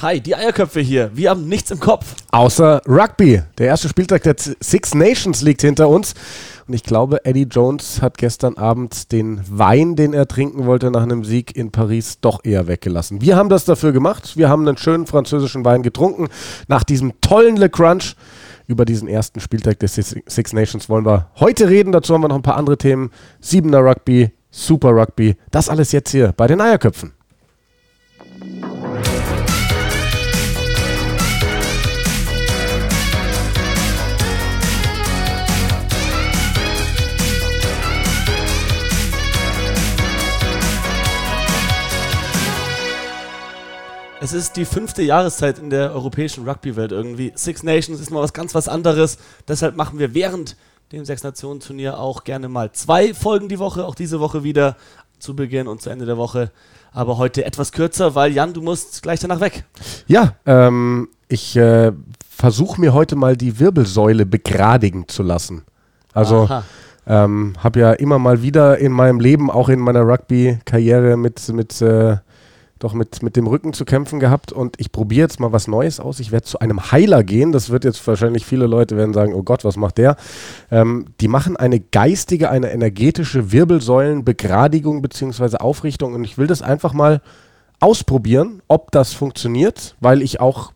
Hi, die Eierköpfe hier. Wir haben nichts im Kopf. Außer Rugby. Der erste Spieltag der Six Nations liegt hinter uns. Und ich glaube, Eddie Jones hat gestern Abend den Wein, den er trinken wollte nach einem Sieg in Paris, doch eher weggelassen. Wir haben das dafür gemacht. Wir haben einen schönen französischen Wein getrunken. Nach diesem tollen Le Crunch über diesen ersten Spieltag des Six Nations wollen wir heute reden. Dazu haben wir noch ein paar andere Themen. Siebener Rugby, Super Rugby. Das alles jetzt hier bei den Eierköpfen. Es ist die fünfte Jahreszeit in der europäischen Rugby-Welt irgendwie. Six Nations ist mal was ganz was anderes. Deshalb machen wir während dem Sechs-Nationen-Turnier auch gerne mal zwei Folgen die Woche. Auch diese Woche wieder zu Beginn und zu Ende der Woche. Aber heute etwas kürzer, weil Jan, du musst gleich danach weg. Ja, ähm, ich äh, versuche mir heute mal die Wirbelsäule begradigen zu lassen. Also ähm, habe ja immer mal wieder in meinem Leben, auch in meiner Rugby-Karriere mit, mit äh, doch mit, mit dem Rücken zu kämpfen gehabt und ich probiere jetzt mal was Neues aus. Ich werde zu einem Heiler gehen. Das wird jetzt wahrscheinlich viele Leute werden sagen, oh Gott, was macht der? Ähm, die machen eine geistige, eine energetische Wirbelsäulenbegradigung bzw. Aufrichtung und ich will das einfach mal ausprobieren, ob das funktioniert, weil ich auch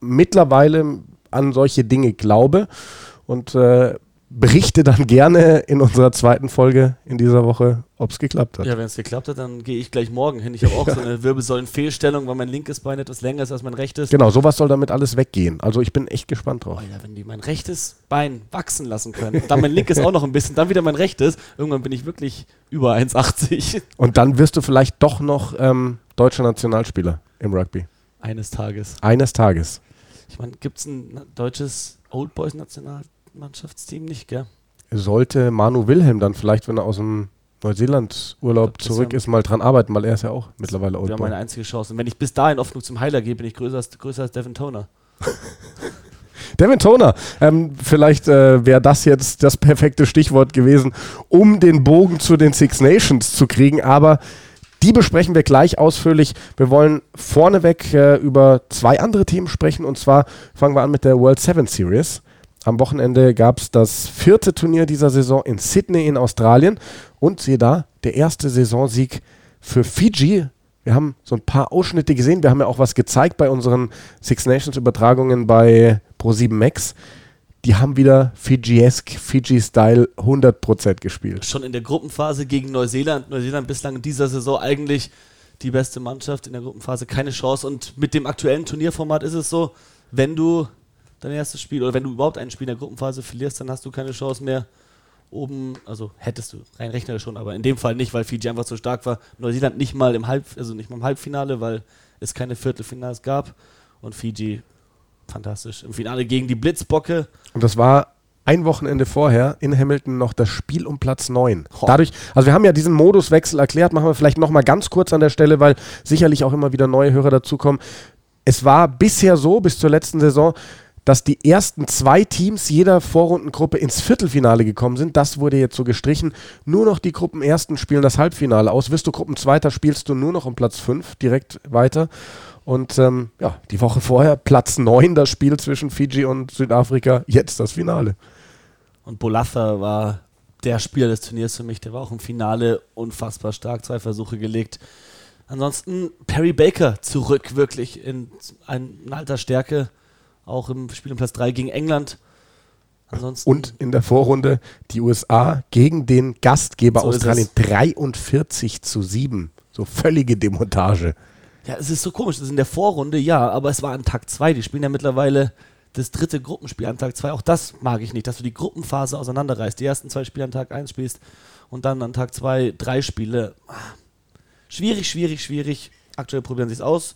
mittlerweile an solche Dinge glaube und äh, berichte dann gerne in unserer zweiten Folge in dieser Woche, ob es geklappt hat. Ja, wenn es geklappt hat, dann gehe ich gleich morgen hin. Ich habe auch so eine Wirbelsäulenfehlstellung, weil mein linkes Bein etwas länger ist als mein rechtes. Genau, sowas soll damit alles weggehen. Also ich bin echt gespannt drauf. Ja, wenn die mein rechtes Bein wachsen lassen können, dann mein linkes auch noch ein bisschen, dann wieder mein rechtes, irgendwann bin ich wirklich über 1,80. Und dann wirst du vielleicht doch noch ähm, deutscher Nationalspieler im Rugby. Eines Tages. Eines Tages. Ich meine, gibt es ein deutsches Old Boys National Mannschaftsteam nicht, gell? Sollte Manu Wilhelm dann vielleicht, wenn er aus dem Neuseeland-Urlaub zurück ist, mal dran arbeiten, weil er ist ja auch mittlerweile Oldboy. Ja, meine einzige Chance. Und wenn ich bis dahin oft genug zum Heiler gehe, bin ich größer als, größer als Devin Toner. Devin Toner, ähm, vielleicht äh, wäre das jetzt das perfekte Stichwort gewesen, um den Bogen zu den Six Nations zu kriegen, aber die besprechen wir gleich ausführlich. Wir wollen vorneweg äh, über zwei andere Themen sprechen und zwar fangen wir an mit der World Seven Series. Am Wochenende gab es das vierte Turnier dieser Saison in Sydney in Australien. Und siehe da, der erste Saisonsieg für Fiji. Wir haben so ein paar Ausschnitte gesehen. Wir haben ja auch was gezeigt bei unseren Six Nations Übertragungen bei Pro7 Max. Die haben wieder Fiji-esque, Fiji-Style 100% gespielt. Schon in der Gruppenphase gegen Neuseeland. Neuseeland bislang in dieser Saison eigentlich die beste Mannschaft in der Gruppenphase. Keine Chance. Und mit dem aktuellen Turnierformat ist es so, wenn du dein erstes Spiel, oder wenn du überhaupt ein Spiel in der Gruppenphase verlierst, dann hast du keine Chance mehr oben, also hättest du rein rechnerisch schon, aber in dem Fall nicht, weil Fiji einfach so stark war. Neuseeland nicht mal im Halb, also nicht mal im Halbfinale, weil es keine Viertelfinals gab und Fiji fantastisch im Finale gegen die Blitzbocke. Und das war ein Wochenende vorher in Hamilton noch das Spiel um Platz 9. Dadurch, also wir haben ja diesen Moduswechsel erklärt, machen wir vielleicht nochmal ganz kurz an der Stelle, weil sicherlich auch immer wieder neue Hörer dazukommen. Es war bisher so, bis zur letzten Saison, dass die ersten zwei Teams jeder Vorrundengruppe ins Viertelfinale gekommen sind. Das wurde jetzt so gestrichen. Nur noch die Gruppenersten spielen das Halbfinale aus. Wirst du Gruppenzweiter, spielst du nur noch um Platz 5 direkt weiter. Und ähm, ja, die Woche vorher Platz 9, das Spiel zwischen Fiji und Südafrika, jetzt das Finale. Und Bolatha war der Spieler des Turniers für mich. Der war auch im Finale unfassbar stark, zwei Versuche gelegt. Ansonsten Perry Baker zurück wirklich in, ein, in alter Stärke auch im Spiel um Platz 3 gegen England. Ansonsten und in der Vorrunde die USA gegen den Gastgeber so Australien 43 zu 7. So völlige Demontage. Ja, es ist so komisch. Das ist in der Vorrunde, ja, aber es war an Tag 2. Die spielen ja mittlerweile das dritte Gruppenspiel an Tag 2. Auch das mag ich nicht, dass du die Gruppenphase auseinanderreißt. Die ersten zwei Spiele an Tag 1 spielst und dann an Tag 2 drei Spiele. Schwierig, schwierig, schwierig. Aktuell probieren sie es aus.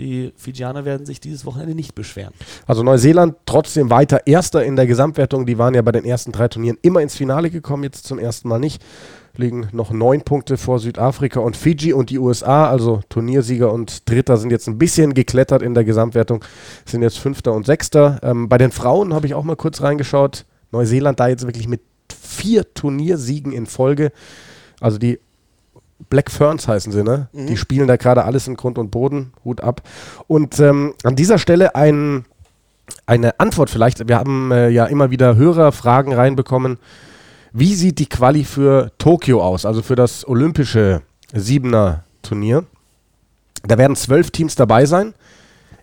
Die Fijianer werden sich dieses Wochenende nicht beschweren. Also Neuseeland trotzdem weiter Erster in der Gesamtwertung. Die waren ja bei den ersten drei Turnieren immer ins Finale gekommen, jetzt zum ersten Mal nicht. Liegen noch neun Punkte vor Südafrika und Fiji und die USA, also Turniersieger und Dritter, sind jetzt ein bisschen geklettert in der Gesamtwertung, sind jetzt Fünfter und Sechster. Ähm, bei den Frauen habe ich auch mal kurz reingeschaut. Neuseeland da jetzt wirklich mit vier Turniersiegen in Folge. Also die Black Ferns heißen sie, ne? Mhm. Die spielen da gerade alles in Grund und Boden. Hut ab. Und ähm, an dieser Stelle ein, eine Antwort vielleicht. Wir haben äh, ja immer wieder Hörerfragen reinbekommen. Wie sieht die Quali für Tokio aus, also für das olympische Siebener Turnier? Da werden zwölf Teams dabei sein.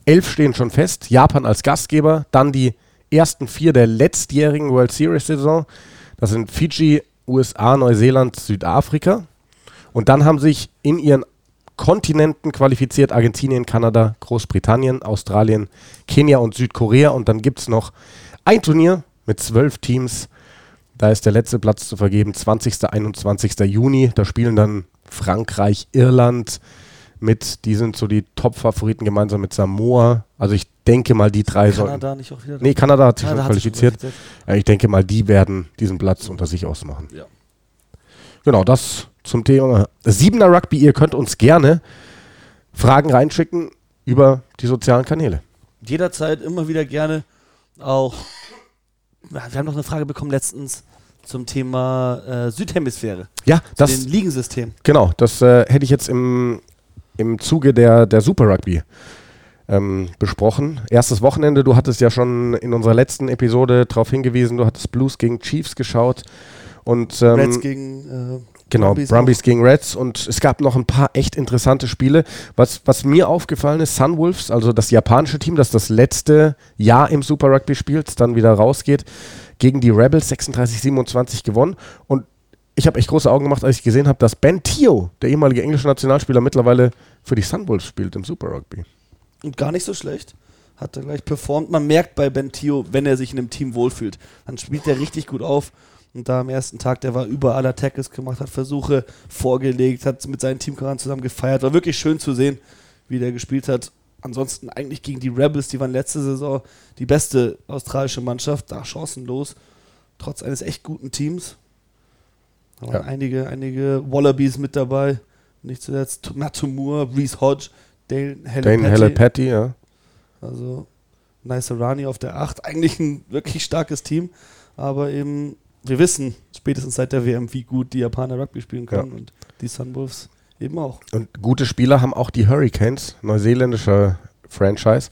Elf stehen schon fest. Japan als Gastgeber. Dann die ersten vier der letztjährigen World Series-Saison. Das sind Fiji, USA, Neuseeland, Südafrika. Und dann haben sich in ihren Kontinenten qualifiziert Argentinien, Kanada, Großbritannien, Australien, Kenia und Südkorea. Und dann gibt es noch ein Turnier mit zwölf Teams. Da ist der letzte Platz zu vergeben, 20. 21. Juni. Da spielen dann Frankreich, Irland mit, die sind so die Top-Favoriten gemeinsam mit Samoa. Also ich denke mal, die drei sollen. Kanada nicht auch wieder? Nee, Kanada hat sich Kanada schon qualifiziert. Schon ja, ich denke mal, die werden diesen Platz unter sich ausmachen. Ja. Genau, das zum Thema Siebener Rugby. Ihr könnt uns gerne Fragen reinschicken über die sozialen Kanäle. Jederzeit immer wieder gerne auch. Wir haben noch eine Frage bekommen letztens zum Thema äh, Südhemisphäre. Ja, das. Dem Ligensystem. Genau, das äh, hätte ich jetzt im, im Zuge der, der Super Rugby ähm, besprochen. Erstes Wochenende, du hattest ja schon in unserer letzten Episode darauf hingewiesen, du hattest Blues gegen Chiefs geschaut. Und, ähm, Reds gegen äh, Genau, Brumbies, Brumbies gegen Reds und es gab noch ein paar echt interessante Spiele. Was, was mir aufgefallen ist, Sunwolves, also das japanische Team, das das letzte Jahr im Super Rugby spielt, dann wieder rausgeht, gegen die Rebels 36-27 gewonnen. Und ich habe echt große Augen gemacht, als ich gesehen habe, dass Ben Tio, der ehemalige englische Nationalspieler, mittlerweile für die Sunwolves spielt im Super Rugby. Und gar nicht so schlecht. Hat er gleich performt. Man merkt bei Ben Tio, wenn er sich in einem Team wohlfühlt, dann spielt er richtig gut auf. Und da am ersten Tag, der war überall Attackes gemacht, hat Versuche vorgelegt, hat mit seinen Teamkameraden zusammen gefeiert. War wirklich schön zu sehen, wie der gespielt hat. Ansonsten eigentlich gegen die Rebels, die waren letzte Saison die beste australische Mannschaft, da chancenlos, trotz eines echt guten Teams. Da waren ja. einige, einige Wallabies mit dabei, nicht zuletzt Matt Moore, Reese Hodge, Dane Hallepatty. ja. Also Nice Rani auf der 8, eigentlich ein wirklich starkes Team, aber eben wir wissen spätestens seit der WM, wie gut die Japaner Rugby spielen können ja. und die Sunwolves eben auch. Und gute Spieler haben auch die Hurricanes, neuseeländischer Franchise.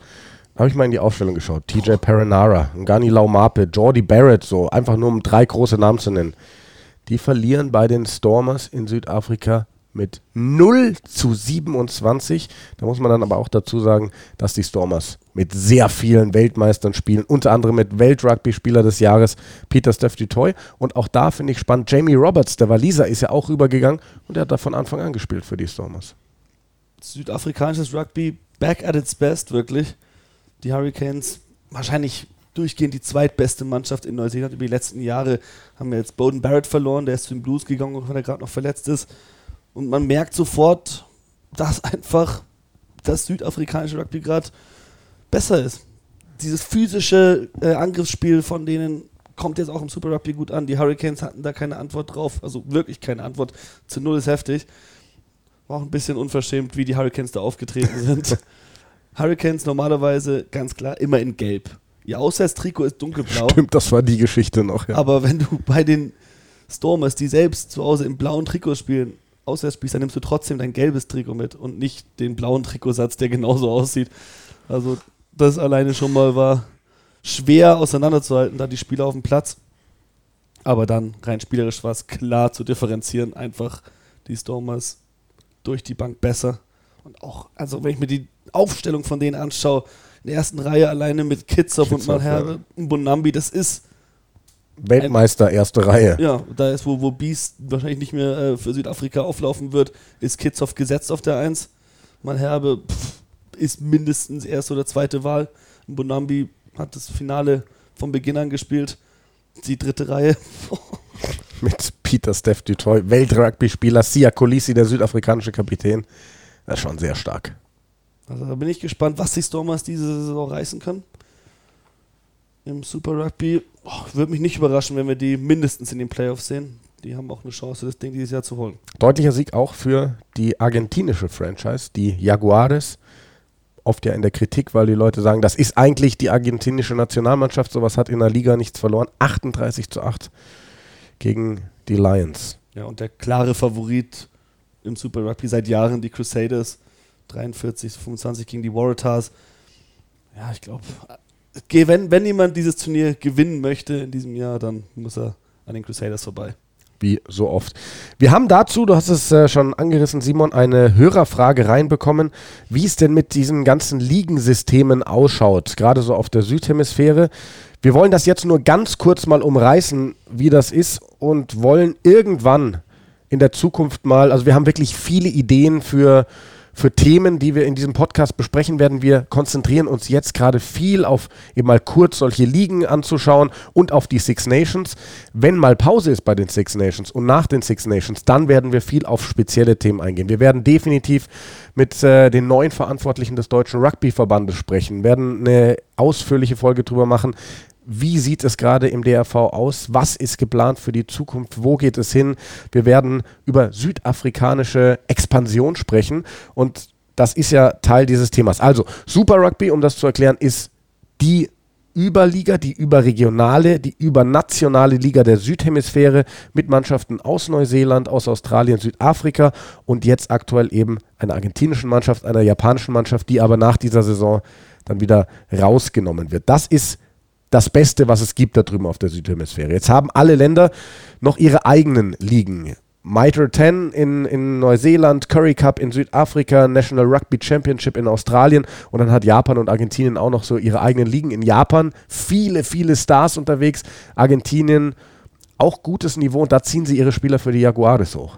Habe ich mal in die Aufstellung geschaut. TJ Perenara, Ngani Laumape, Jordi Barrett, so einfach nur um drei große Namen zu nennen. Die verlieren bei den Stormers in Südafrika mit 0 zu 27. Da muss man dann aber auch dazu sagen, dass die Stormers mit sehr vielen Weltmeistern spielen, unter anderem mit Weltrugby-Spieler des Jahres Peter Steph Dutoy. Und auch da finde ich spannend, Jamie Roberts, der Waliser, ist ja auch rübergegangen und er hat da von Anfang an gespielt für die Stormers. Südafrikanisches Rugby back at its best, wirklich. Die Hurricanes wahrscheinlich durchgehend die zweitbeste Mannschaft in Neuseeland über die letzten Jahre. Haben wir jetzt Bowden Barrett verloren, der ist zu den Blues gegangen, weil er gerade noch verletzt ist. Und man merkt sofort, dass einfach das südafrikanische Rugby gerade besser ist. Dieses physische äh, Angriffsspiel von denen kommt jetzt auch im Super Rugby gut an. Die Hurricanes hatten da keine Antwort drauf, also wirklich keine Antwort. Zu null ist heftig. War auch ein bisschen unverschämt, wie die Hurricanes da aufgetreten sind. Hurricanes normalerweise ganz klar immer in Gelb. Ihr Auswärtstrikot ist dunkelblau. Stimmt, das war die Geschichte noch, ja. Aber wenn du bei den Stormers, die selbst zu Hause im blauen Trikot spielen, auswärts spielst, dann nimmst du trotzdem dein gelbes Trikot mit und nicht den blauen Trikotsatz, der genauso aussieht. Also das alleine schon mal war schwer auseinanderzuhalten, da die Spieler auf dem Platz. Aber dann rein spielerisch war es klar zu differenzieren. Einfach die Stormers durch die Bank besser. Und auch, also wenn ich mir die Aufstellung von denen anschaue, in der ersten Reihe alleine mit Kitzhoff und Malherbe, ja. Bonambi, das ist Weltmeister erste Reihe. Ja, da ist, wo, wo Beast wahrscheinlich nicht mehr äh, für Südafrika auflaufen wird, ist Kitzhoff gesetzt auf der 1. Malherbe pff, ist mindestens erste oder zweite Wahl. Bonambi hat das Finale von Beginn an gespielt. Die dritte Reihe. Mit Peter Steph Dutoy, Weltrugby-Spieler, Sia Colisi, der südafrikanische Kapitän. Das ist schon sehr stark. Also da bin ich gespannt, was die Stormers diese Saison reißen können im Super Rugby. Oh, Würde mich nicht überraschen, wenn wir die mindestens in den Playoffs sehen. Die haben auch eine Chance, das Ding dieses Jahr zu holen. Deutlicher Sieg auch für die argentinische Franchise, die Jaguares. Oft ja in der Kritik, weil die Leute sagen, das ist eigentlich die argentinische Nationalmannschaft. Sowas hat in der Liga nichts verloren. 38 zu 8 gegen die Lions. Ja, und der klare Favorit im Super Rugby seit Jahren, die Crusaders. 43, 25 gegen die Waratahs. Ja, ich glaube, wenn, wenn jemand dieses Turnier gewinnen möchte in diesem Jahr, dann muss er an den Crusaders vorbei wie so oft. Wir haben dazu, du hast es äh, schon angerissen, Simon, eine Hörerfrage reinbekommen, wie es denn mit diesen ganzen Ligensystemen ausschaut, gerade so auf der Südhemisphäre. Wir wollen das jetzt nur ganz kurz mal umreißen, wie das ist und wollen irgendwann in der Zukunft mal, also wir haben wirklich viele Ideen für für Themen, die wir in diesem Podcast besprechen werden. Wir konzentrieren uns jetzt gerade viel auf eben mal kurz solche Ligen anzuschauen und auf die Six Nations. Wenn mal Pause ist bei den Six Nations und nach den Six Nations, dann werden wir viel auf spezielle Themen eingehen. Wir werden definitiv mit äh, den neuen Verantwortlichen des Deutschen Rugbyverbandes sprechen, werden eine ausführliche Folge drüber machen, wie sieht es gerade im DRV aus? Was ist geplant für die Zukunft? Wo geht es hin? Wir werden über südafrikanische Expansion sprechen und das ist ja Teil dieses Themas. Also, Super Rugby, um das zu erklären, ist die Überliga, die überregionale, die übernationale Liga der Südhemisphäre mit Mannschaften aus Neuseeland, aus Australien, Südafrika und jetzt aktuell eben einer argentinischen Mannschaft, einer japanischen Mannschaft, die aber nach dieser Saison dann wieder rausgenommen wird. Das ist das Beste, was es gibt da drüben auf der Südhemisphäre. Jetzt haben alle Länder noch ihre eigenen Ligen. Mitre 10 in, in Neuseeland, Curry Cup in Südafrika, National Rugby Championship in Australien und dann hat Japan und Argentinien auch noch so ihre eigenen Ligen. In Japan viele, viele Stars unterwegs. Argentinien auch gutes Niveau und da ziehen sie ihre Spieler für die Jaguares hoch.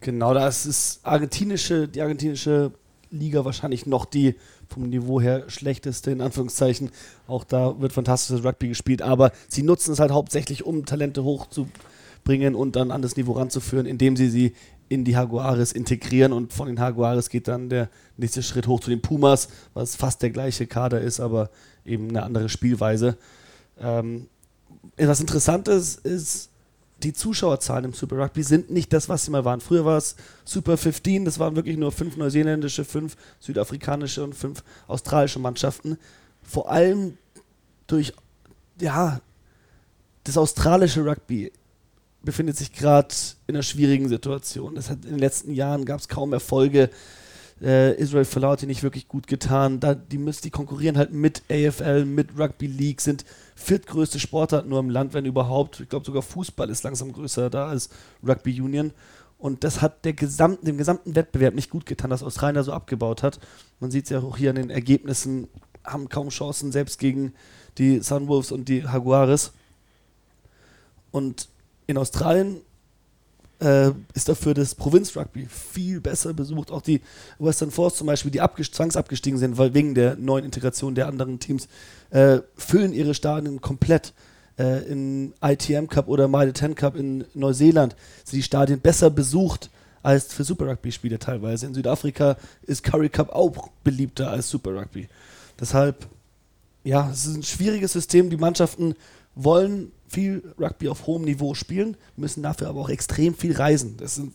Genau, das ist argentinische, die argentinische Liga wahrscheinlich noch die vom Niveau her schlechteste, in Anführungszeichen. Auch da wird fantastisches Rugby gespielt, aber sie nutzen es halt hauptsächlich, um Talente hochzubringen und dann an das Niveau ranzuführen, indem sie sie in die Jaguares integrieren und von den Jaguares geht dann der nächste Schritt hoch zu den Pumas, was fast der gleiche Kader ist, aber eben eine andere Spielweise. Ähm, was Interessantes ist, die Zuschauerzahlen im Super Rugby sind nicht das, was sie mal waren. Früher war es Super 15, das waren wirklich nur fünf neuseeländische, fünf südafrikanische und fünf australische Mannschaften. Vor allem durch, ja, das australische Rugby befindet sich gerade in einer schwierigen Situation. Das hat in den letzten Jahren gab es kaum Erfolge. Äh, Israel die nicht wirklich gut getan. Da, die, müssen, die konkurrieren halt mit AFL, mit Rugby League, sind viertgrößte Sportart nur im Land, wenn überhaupt. Ich glaube sogar Fußball ist langsam größer da als Rugby Union. Und das hat der gesamten, dem gesamten Wettbewerb nicht gut getan, dass Australien da so abgebaut hat. Man sieht es ja auch hier an den Ergebnissen, haben kaum Chancen, selbst gegen die Sunwolves und die Jaguares. Und in Australien äh, ist dafür das Provinz-Rugby viel besser besucht. Auch die Western Force zum Beispiel, die zwangsabgestiegen sind, weil wegen der neuen Integration der anderen Teams, äh, füllen ihre Stadien komplett. Äh, Im ITM Cup oder Mitre 10 Cup in Neuseeland sind die Stadien besser besucht als für Super Rugby-Spiele teilweise. In Südafrika ist Curry Cup auch beliebter als Super Rugby. Deshalb, ja, es ist ein schwieriges System. Die Mannschaften wollen viel Rugby auf hohem Niveau spielen, müssen dafür aber auch extrem viel reisen. Das sind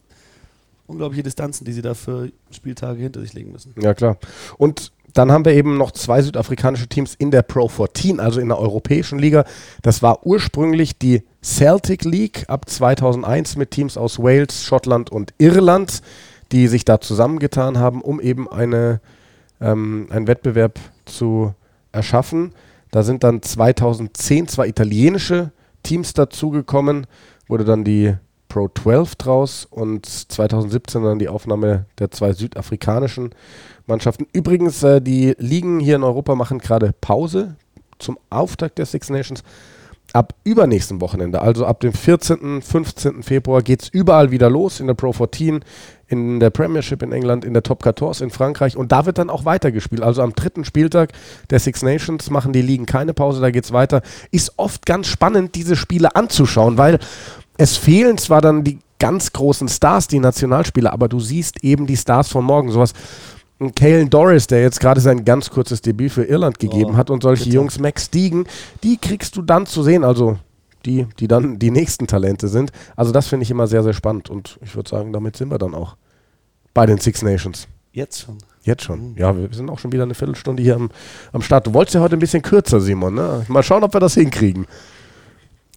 unglaubliche Distanzen, die sie da für Spieltage hinter sich legen müssen. Ja, klar. Und dann haben wir eben noch zwei südafrikanische Teams in der Pro 14, also in der europäischen Liga. Das war ursprünglich die Celtic League ab 2001 mit Teams aus Wales, Schottland und Irland, die sich da zusammengetan haben, um eben eine, ähm, einen Wettbewerb zu erschaffen. Da sind dann 2010 zwei italienische Teams dazugekommen, wurde dann die Pro 12 draus und 2017 dann die Aufnahme der zwei südafrikanischen Mannschaften. Übrigens, äh, die Ligen hier in Europa machen gerade Pause zum Auftakt der Six Nations. Ab übernächsten Wochenende, also ab dem 14., 15. Februar, geht es überall wieder los in der Pro 14, in der Premiership in England, in der Top 14 in Frankreich und da wird dann auch weitergespielt. Also am dritten Spieltag der Six Nations machen die Ligen keine Pause, da geht es weiter. Ist oft ganz spannend, diese Spiele anzuschauen, weil es fehlen zwar dann die ganz großen Stars, die Nationalspieler, aber du siehst eben die Stars von morgen. Sowas Kalen Doris, der jetzt gerade sein ganz kurzes Debüt für Irland gegeben oh, hat und solche bitte. Jungs, Max Stiegen, die kriegst du dann zu sehen. Also die, die dann die nächsten Talente sind. Also das finde ich immer sehr, sehr spannend und ich würde sagen, damit sind wir dann auch bei den Six Nations. Jetzt schon. Jetzt schon. Mhm. Ja, wir sind auch schon wieder eine Viertelstunde hier am, am Start. Du wolltest ja heute ein bisschen kürzer, Simon. Ne? Mal schauen, ob wir das hinkriegen.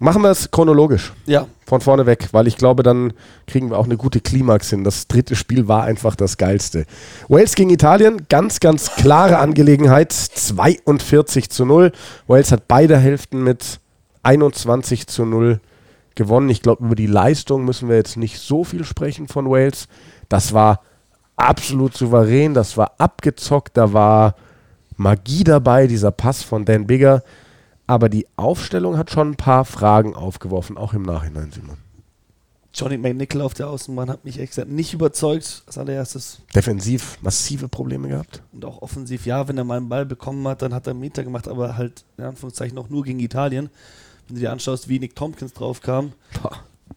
Machen wir es chronologisch. Ja. Von vorne weg, weil ich glaube, dann kriegen wir auch eine gute Klimax hin. Das dritte Spiel war einfach das geilste. Wales gegen Italien, ganz, ganz klare Angelegenheit. 42 zu 0. Wales hat beide Hälften mit 21 zu 0 gewonnen. Ich glaube, über die Leistung müssen wir jetzt nicht so viel sprechen von Wales. Das war absolut souverän, das war abgezockt, da war Magie dabei, dieser Pass von Dan Bigger aber die Aufstellung hat schon ein paar Fragen aufgeworfen, auch im Nachhinein, Simon. Johnny McNichol auf der Außenbahn hat mich echt nicht überzeugt als allererstes. Defensiv massive Probleme gehabt. Und auch offensiv, ja, wenn er mal einen Ball bekommen hat, dann hat er einen Meter gemacht, aber halt in Anführungszeichen auch nur gegen Italien. Wenn du dir anschaust, wie Nick Tompkins drauf kam,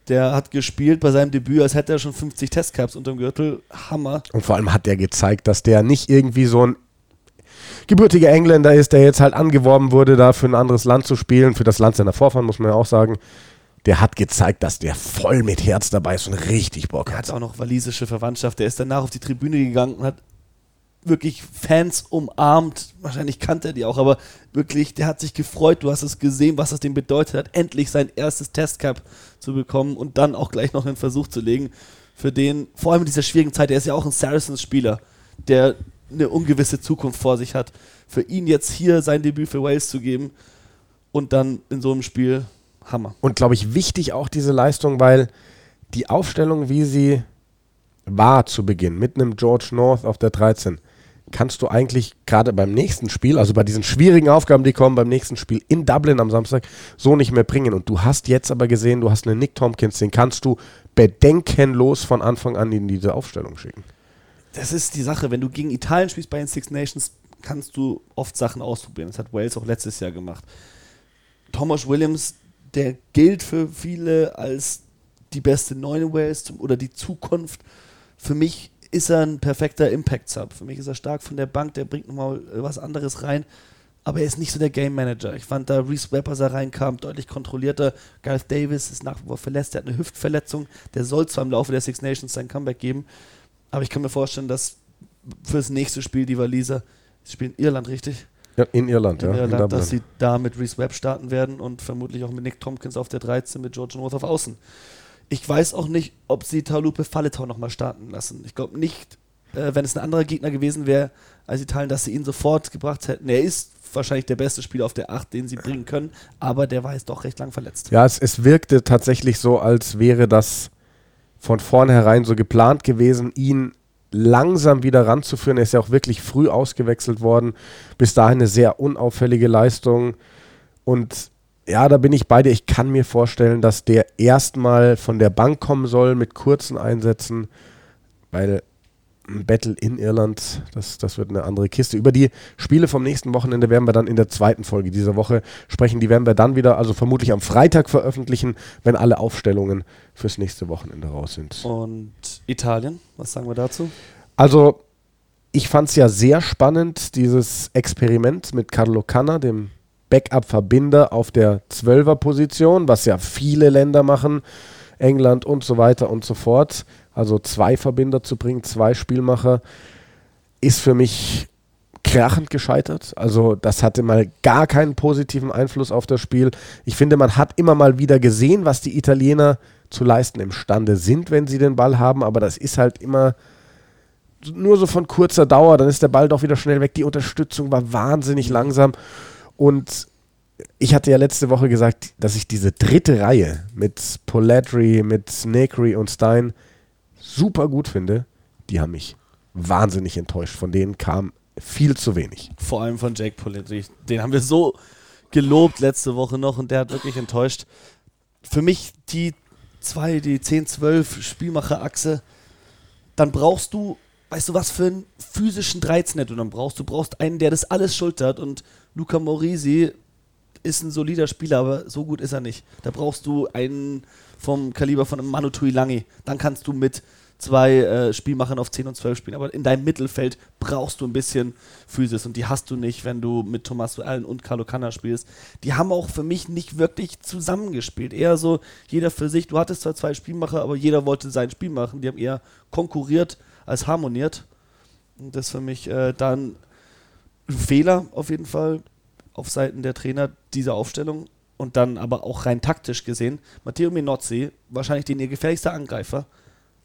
der hat gespielt bei seinem Debüt, als hätte er schon 50 Testcaps unterm Gürtel. Hammer. Und vor allem hat er gezeigt, dass der nicht irgendwie so ein gebürtiger Engländer ist, der jetzt halt angeworben wurde, da für ein anderes Land zu spielen, für das Land seiner Vorfahren, muss man ja auch sagen. Der hat gezeigt, dass der voll mit Herz dabei ist und richtig Bock hat. Er hat auch noch walisische Verwandtschaft. Der ist danach auf die Tribüne gegangen und hat wirklich Fans umarmt. Wahrscheinlich kannte er die auch, aber wirklich, der hat sich gefreut. Du hast es gesehen, was es dem bedeutet hat, endlich sein erstes Testcup zu bekommen und dann auch gleich noch einen Versuch zu legen. Für den, vor allem in dieser schwierigen Zeit, er ist ja auch ein Saracens-Spieler, der eine ungewisse Zukunft vor sich hat. Für ihn jetzt hier sein Debüt für Wales zu geben und dann in so einem Spiel Hammer. Und glaube ich, wichtig auch diese Leistung, weil die Aufstellung, wie sie war zu Beginn, mit einem George North auf der 13, kannst du eigentlich gerade beim nächsten Spiel, also bei diesen schwierigen Aufgaben, die kommen beim nächsten Spiel in Dublin am Samstag, so nicht mehr bringen. Und du hast jetzt aber gesehen, du hast einen Nick Tompkins, den kannst du bedenkenlos von Anfang an in diese Aufstellung schicken das ist die Sache, wenn du gegen Italien spielst bei den Six Nations, kannst du oft Sachen ausprobieren. Das hat Wales auch letztes Jahr gemacht. Thomas Williams, der gilt für viele als die beste Neune Wales oder die Zukunft. Für mich ist er ein perfekter Impact-Sub. Für mich ist er stark von der Bank, der bringt nochmal was anderes rein. Aber er ist nicht so der Game Manager. Ich fand da Reese Webb, er reinkam, deutlich kontrollierter. Gareth Davis ist nach wie vor verletzt, der hat eine Hüftverletzung. Der soll zwar im Laufe der Six Nations sein Comeback geben, aber ich kann mir vorstellen, dass für das nächste Spiel die Waliser, sie spielen Irland, richtig? Ja, in Irland, in ja. Irland, in dass sie da mit Reese Webb starten werden und vermutlich auch mit Nick Tompkins auf der 13 mit George North auf Außen. Ich weiß auch nicht, ob sie Talupe Falletau nochmal starten lassen. Ich glaube nicht, äh, wenn es ein anderer Gegner gewesen wäre als Italien, dass sie ihn sofort gebracht hätten. Er ist wahrscheinlich der beste Spieler auf der 8, den sie bringen können, aber der war jetzt doch recht lang verletzt. Ja, es, es wirkte tatsächlich so, als wäre das von vornherein so geplant gewesen, ihn langsam wieder ranzuführen. Er ist ja auch wirklich früh ausgewechselt worden. Bis dahin eine sehr unauffällige Leistung. Und ja, da bin ich bei dir. Ich kann mir vorstellen, dass der erstmal von der Bank kommen soll mit kurzen Einsätzen, weil Battle in Irland, das, das wird eine andere Kiste. Über die Spiele vom nächsten Wochenende werden wir dann in der zweiten Folge dieser Woche sprechen. Die werden wir dann wieder, also vermutlich am Freitag veröffentlichen, wenn alle Aufstellungen fürs nächste Wochenende raus sind. Und Italien, was sagen wir dazu? Also, ich fand es ja sehr spannend, dieses Experiment mit Carlo Canna, dem Backup-Verbinder auf der 12er-Position, was ja viele Länder machen, England und so weiter und so fort also zwei Verbinder zu bringen, zwei Spielmacher, ist für mich krachend gescheitert. Also das hatte mal gar keinen positiven Einfluss auf das Spiel. Ich finde, man hat immer mal wieder gesehen, was die Italiener zu leisten imstande sind, wenn sie den Ball haben, aber das ist halt immer nur so von kurzer Dauer, dann ist der Ball doch wieder schnell weg. Die Unterstützung war wahnsinnig langsam und ich hatte ja letzte Woche gesagt, dass ich diese dritte Reihe mit Polatry, mit Snakry und Stein super gut finde, die haben mich wahnsinnig enttäuscht. Von denen kam viel zu wenig. Vor allem von Jake Politri. Den haben wir so gelobt letzte Woche noch und der hat wirklich enttäuscht. Für mich die zwei, die 10-12 Spielmacher-Achse, dann brauchst du, weißt du, was für einen physischen 13 du dann brauchst. Du brauchst einen, der das alles schultert und Luca Morisi ist ein solider Spieler, aber so gut ist er nicht. Da brauchst du einen vom Kaliber von Manu Tuilangi. Dann kannst du mit zwei äh, Spielmachern auf 10 und 12 spielen. Aber in deinem Mittelfeld brauchst du ein bisschen Physis und die hast du nicht, wenn du mit Thomas Allen und Carlo Canna spielst. Die haben auch für mich nicht wirklich zusammengespielt. Eher so jeder für sich. Du hattest zwar zwei Spielmacher, aber jeder wollte sein Spiel machen. Die haben eher konkurriert als harmoniert. Und das ist für mich äh, dann ein Fehler auf jeden Fall auf Seiten der Trainer, diese Aufstellung. und dann aber auch rein taktisch gesehen, Matteo Minozzi, wahrscheinlich den ihr gefährlichster Angreifer,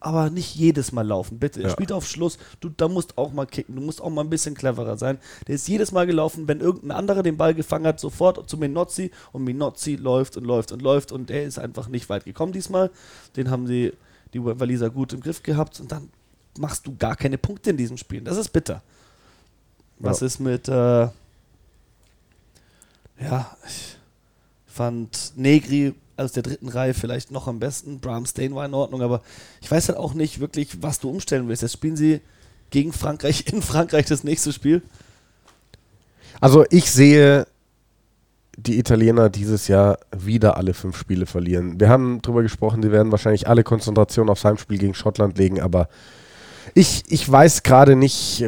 aber nicht jedes Mal laufen, bitte. Ja. Spielt auf Schluss, du da musst auch mal kicken, du musst auch mal ein bisschen cleverer sein. Der ist jedes Mal gelaufen, wenn irgendein anderer den Ball gefangen hat, sofort zu Minozzi und Minozzi läuft und läuft und läuft und er ist einfach nicht weit gekommen diesmal. Den haben die, die Waliser gut im Griff gehabt und dann machst du gar keine Punkte in diesen Spielen. Das ist bitter. Was ja. ist mit, äh, ja, ich fand Negri aus der dritten Reihe vielleicht noch am besten. Bram Stain war in Ordnung, aber ich weiß halt auch nicht wirklich, was du umstellen willst. Jetzt spielen sie gegen Frankreich in Frankreich das nächste Spiel. Also ich sehe die Italiener dieses Jahr wieder alle fünf Spiele verlieren. Wir haben darüber gesprochen, sie werden wahrscheinlich alle Konzentration aufs Heimspiel gegen Schottland legen, aber ich, ich weiß gerade nicht,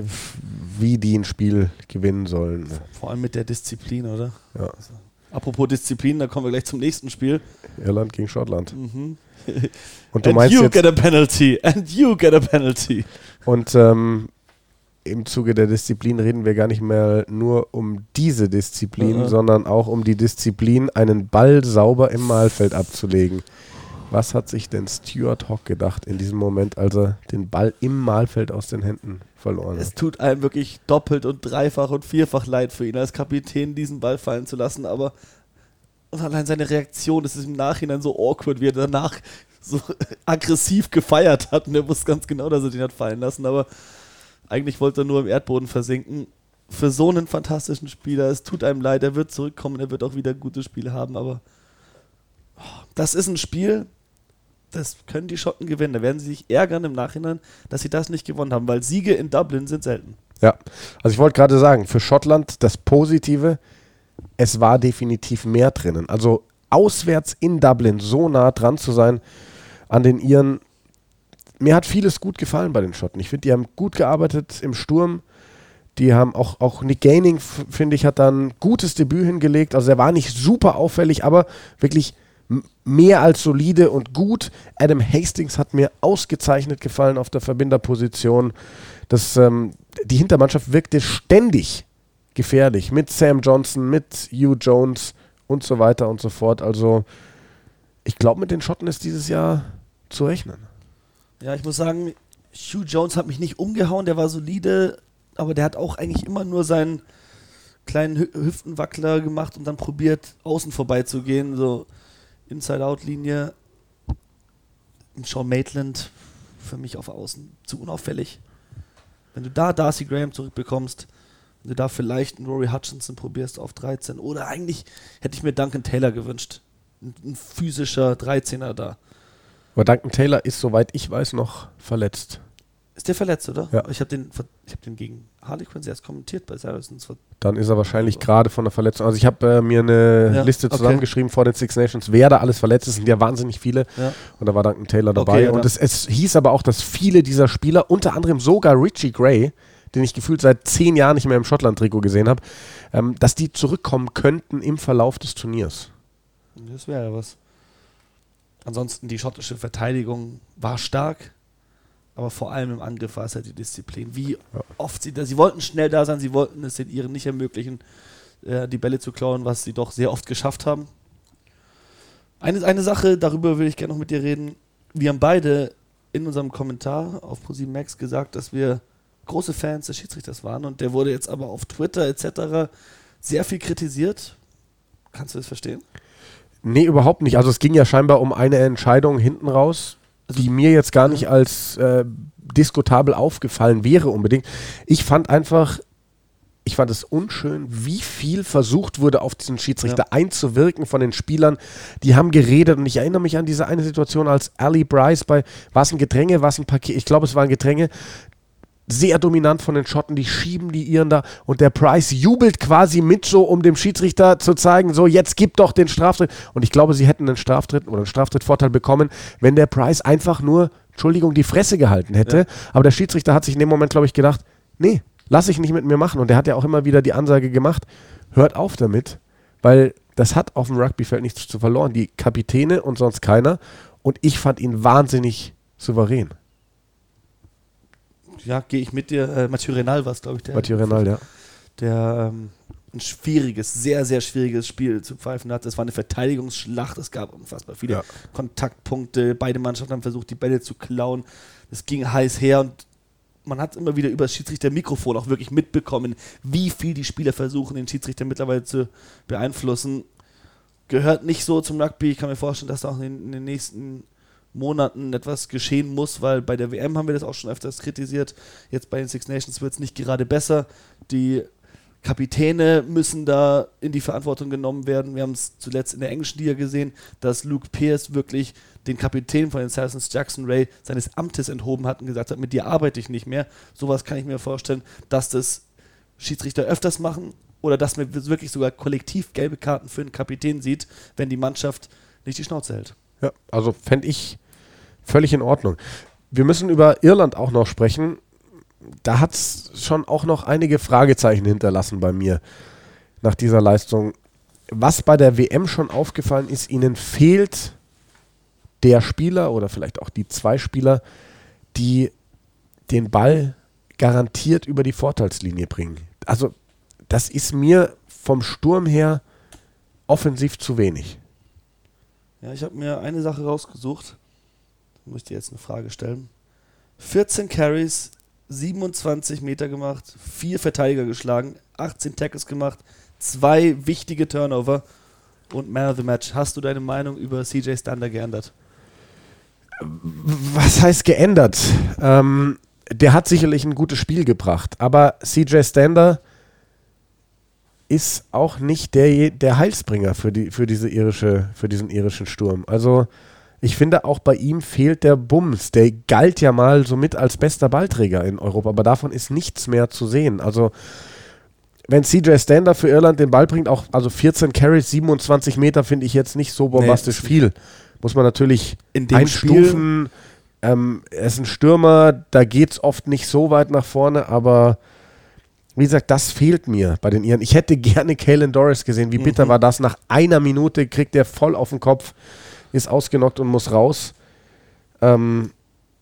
wie die ein Spiel gewinnen sollen. Vor allem mit der Disziplin, oder? Ja. Also, apropos Disziplin, da kommen wir gleich zum nächsten Spiel. Irland gegen Schottland. Mhm. Und du and meinst you jetzt, get a penalty. And you get a penalty. Und ähm, im Zuge der Disziplin reden wir gar nicht mehr nur um diese Disziplin, mhm. sondern auch um die Disziplin, einen Ball sauber im Mahlfeld abzulegen. Was hat sich denn Stuart Hawk gedacht in diesem Moment, als er den Ball im Mahlfeld aus den Händen verloren hat? Es tut einem wirklich doppelt und dreifach und vierfach leid für ihn als Kapitän, diesen Ball fallen zu lassen, aber und allein seine Reaktion, das ist im Nachhinein so awkward, wie er danach so aggressiv gefeiert hat und er wusste ganz genau, dass er den hat fallen lassen, aber eigentlich wollte er nur im Erdboden versinken. Für so einen fantastischen Spieler, es tut einem leid, er wird zurückkommen, er wird auch wieder gute Spiele haben, aber oh, das ist ein Spiel, das können die Schotten gewinnen. Da werden sie sich ärgern im Nachhinein, dass sie das nicht gewonnen haben, weil Siege in Dublin sind selten. Ja, also ich wollte gerade sagen, für Schottland das Positive, es war definitiv mehr drinnen. Also auswärts in Dublin so nah dran zu sein an den Iren. Mir hat vieles gut gefallen bei den Schotten. Ich finde, die haben gut gearbeitet im Sturm. Die haben auch, auch Nick Gaining, finde ich, hat dann ein gutes Debüt hingelegt. Also er war nicht super auffällig, aber wirklich mehr als solide und gut. Adam Hastings hat mir ausgezeichnet gefallen auf der Verbinderposition. Das, ähm, die Hintermannschaft wirkte ständig gefährlich mit Sam Johnson, mit Hugh Jones und so weiter und so fort. Also ich glaube, mit den Schotten ist dieses Jahr zu rechnen. Ja, ich muss sagen, Hugh Jones hat mich nicht umgehauen, der war solide, aber der hat auch eigentlich immer nur seinen kleinen Hüftenwackler gemacht und dann probiert, außen vorbeizugehen. So Inside-Out-Linie. Sean Maitland für mich auf Außen zu unauffällig. Wenn du da Darcy Graham zurückbekommst, wenn du da vielleicht einen Rory Hutchinson probierst auf 13 oder eigentlich hätte ich mir Duncan Taylor gewünscht. Ein, ein physischer 13er da. Aber Duncan Taylor ist, soweit ich weiß, noch verletzt. Ist der verletzt, oder? Ja. Ich habe den, hab den gegen Harlequins erst kommentiert bei Saracens. Dann ist er wahrscheinlich gerade von der Verletzung. Also ich habe äh, mir eine ja, Liste zusammengeschrieben okay. vor den Six Nations, wer da alles verletzt ist. Es sind ja wahnsinnig viele. Ja. Und da war Duncan Taylor dabei. Okay, und es, es, hieß aber auch, dass viele dieser Spieler, unter anderem sogar Richie Gray, den ich gefühlt seit zehn Jahren nicht mehr im Schottland-Trikot gesehen habe, ähm, dass die zurückkommen könnten im Verlauf des Turniers. Das wäre was. Ansonsten die schottische Verteidigung war stark aber vor allem im Angriff war es halt die Disziplin. Wie ja. oft sie da, sie wollten schnell da sein, sie wollten es den ihren nicht ermöglichen, äh, die Bälle zu klauen, was sie doch sehr oft geschafft haben. Eine, eine Sache, darüber will ich gerne noch mit dir reden. Wir haben beide in unserem Kommentar auf ProSieben Max gesagt, dass wir große Fans des Schiedsrichters waren und der wurde jetzt aber auf Twitter etc. sehr viel kritisiert. Kannst du das verstehen? Nee, überhaupt nicht. Also es ging ja scheinbar um eine Entscheidung hinten raus, die mir jetzt gar nicht als äh, diskutabel aufgefallen wäre unbedingt. Ich fand einfach, ich fand es unschön, wie viel versucht wurde, auf diesen Schiedsrichter ja. einzuwirken von den Spielern. Die haben geredet und ich erinnere mich an diese eine Situation, als Ali Bryce bei, war es ein Gedränge, war es ein Paket, ich glaube, es war ein Gedränge, sehr dominant von den Schotten, die schieben die Iren da und der Price jubelt quasi mit so, um dem Schiedsrichter zu zeigen, so jetzt gib doch den Straftritt. Und ich glaube, sie hätten einen Straftritt oder einen Straftrittvorteil bekommen, wenn der Price einfach nur, Entschuldigung, die Fresse gehalten hätte. Ja. Aber der Schiedsrichter hat sich in dem Moment, glaube ich, gedacht, nee, lass ich nicht mit mir machen. Und der hat ja auch immer wieder die Ansage gemacht, hört auf damit, weil das hat auf dem Rugbyfeld nichts zu verloren. Die Kapitäne und sonst keiner. Und ich fand ihn wahnsinnig souverän ja, gehe ich mit dir. Äh, Mathieu Renal war es, glaube ich. Der, Mathieu Renal, ja. Der ähm, ein schwieriges, sehr, sehr schwieriges Spiel zu pfeifen hat. Es war eine Verteidigungsschlacht, es gab unfassbar viele ja. Kontaktpunkte, beide Mannschaften haben versucht, die Bälle zu klauen. Es ging heiß her und man hat immer wieder über das Schiedsrichter-Mikrofon auch wirklich mitbekommen, wie viel die Spieler versuchen, den Schiedsrichter mittlerweile zu beeinflussen. Gehört nicht so zum Rugby. Ich kann mir vorstellen, dass da auch in, in den nächsten Monaten etwas geschehen muss, weil bei der WM haben wir das auch schon öfters kritisiert. Jetzt bei den Six Nations wird es nicht gerade besser. Die Kapitäne müssen da in die Verantwortung genommen werden. Wir haben es zuletzt in der englischen Liga gesehen, dass Luke Pierce wirklich den Kapitän von den Saracens, Jackson Ray, seines Amtes enthoben hat und gesagt hat, mit dir arbeite ich nicht mehr. Sowas kann ich mir vorstellen, dass das Schiedsrichter öfters machen oder dass man wirklich sogar kollektiv gelbe Karten für den Kapitän sieht, wenn die Mannschaft nicht die Schnauze hält. Ja, also fände ich völlig in Ordnung. Wir müssen über Irland auch noch sprechen da hat es schon auch noch einige Fragezeichen hinterlassen bei mir nach dieser Leistung. Was bei der WM schon aufgefallen ist, ihnen fehlt der Spieler oder vielleicht auch die zwei Spieler, die den Ball garantiert über die Vorteilslinie bringen. Also das ist mir vom Sturm her offensiv zu wenig. Ja, ich habe mir eine Sache rausgesucht. Da muss ich dir jetzt eine Frage stellen. 14 Carries, 27 Meter gemacht, vier Verteidiger geschlagen, 18 Tackles gemacht, zwei wichtige Turnover und Man of the Match. Hast du deine Meinung über CJ Stander geändert? Was heißt geändert? Ähm, der hat sicherlich ein gutes Spiel gebracht, aber CJ Stander ist auch nicht der, der Heilsbringer für, die, für, diese irische, für diesen irischen Sturm. Also ich finde, auch bei ihm fehlt der Bums. Der galt ja mal somit als bester Ballträger in Europa, aber davon ist nichts mehr zu sehen. Also, wenn CJ Stander für Irland den Ball bringt, auch also 14 Carries, 27 Meter, finde ich jetzt nicht so bombastisch nee, viel. Muss man natürlich in dem einstufen. Ähm, er ist ein Stürmer, da geht es oft nicht so weit nach vorne, aber wie gesagt, das fehlt mir bei den Iren. Ich hätte gerne Kalen Doris gesehen. Wie bitter mhm. war das? Nach einer Minute kriegt er voll auf den Kopf ist ausgenockt und muss raus. Ähm,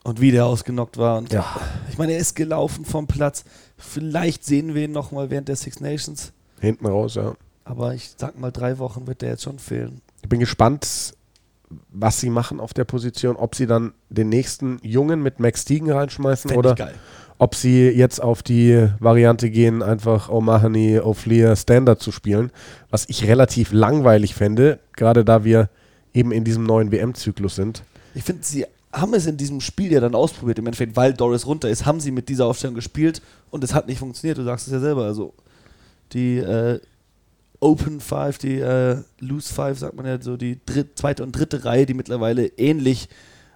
und wie der ausgenockt war. Und ja. Ich meine, er ist gelaufen vom Platz. Vielleicht sehen wir ihn nochmal während der Six Nations. Hinten raus, ja. Aber ich sag mal, drei Wochen wird der jetzt schon fehlen. Ich bin gespannt, was sie machen auf der Position. Ob sie dann den nächsten Jungen mit Max Steegen reinschmeißen Fänd oder ob sie jetzt auf die Variante gehen, einfach O'Mahony, O'Fleer Standard zu spielen. Was ich relativ langweilig fände, gerade da wir eben in diesem neuen WM-Zyklus sind. Ich finde, sie haben es in diesem Spiel ja dann ausprobiert, im Endeffekt, weil Doris runter ist, haben sie mit dieser Aufstellung gespielt und es hat nicht funktioniert, du sagst es ja selber. Also die äh, Open Five, die äh, Loose Five, sagt man ja so, die dritt, zweite und dritte Reihe, die mittlerweile ähnlich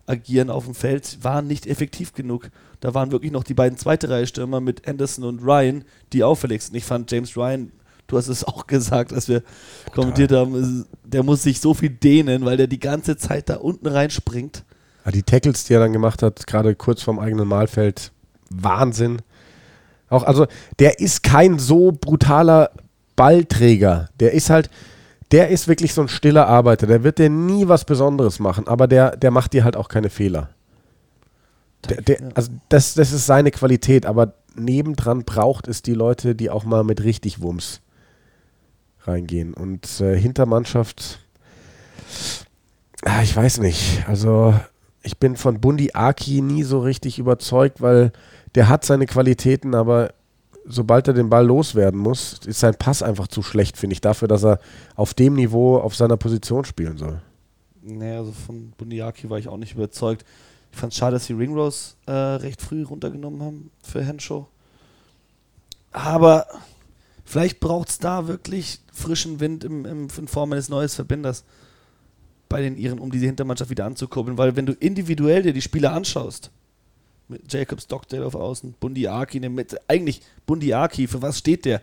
agieren auf dem Feld, waren nicht effektiv genug. Da waren wirklich noch die beiden zweite Reihe Stürmer mit Anderson und Ryan, die auffällig sind. Ich fand James Ryan du hast es auch gesagt, als wir Total. kommentiert haben, der muss sich so viel dehnen, weil der die ganze Zeit da unten reinspringt. Ja, die Tackles, die er dann gemacht hat, gerade kurz vorm eigenen Mahlfeld, Wahnsinn. Auch, also, der ist kein so brutaler Ballträger. Der ist halt, der ist wirklich so ein stiller Arbeiter. Der wird dir nie was Besonderes machen, aber der, der macht dir halt auch keine Fehler. Der, der, also das, das ist seine Qualität, aber nebendran braucht es die Leute, die auch mal mit richtig Wumms reingehen. Und äh, Hintermannschaft, ah, ich weiß nicht. Also ich bin von Bundi Aki nie so richtig überzeugt, weil der hat seine Qualitäten, aber sobald er den Ball loswerden muss, ist sein Pass einfach zu schlecht, finde ich, dafür, dass er auf dem Niveau auf seiner Position spielen soll. Nee, also von Bundiaki war ich auch nicht überzeugt. Ich fand es schade, dass sie Ringrose äh, recht früh runtergenommen haben für Henshaw. Aber Vielleicht braucht es da wirklich frischen Wind im, im, in Form eines neuen Verbinders bei den Iren, um diese Hintermannschaft wieder anzukurbeln. Weil wenn du individuell dir die Spieler anschaust, mit Jacobs Stockdale auf Außen, Bundiaki in der Mitte, eigentlich Bundiaki, für was steht der?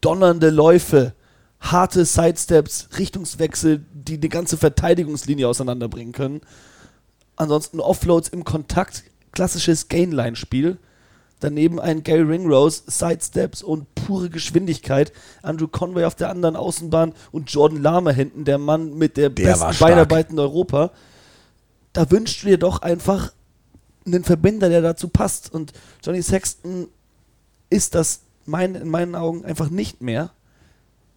Donnernde Läufe, harte Sidesteps, Richtungswechsel, die die ganze Verteidigungslinie auseinanderbringen können. Ansonsten Offloads im Kontakt, klassisches Gainline-Spiel Daneben ein Gary Ringrose, Sidesteps und pure Geschwindigkeit. Andrew Conway auf der anderen Außenbahn und Jordan Lama hinten, der Mann mit der, der besten Beinarbeit in Europa. Da wünschst du dir doch einfach einen Verbinder, der dazu passt. Und Johnny Sexton ist das mein, in meinen Augen einfach nicht mehr.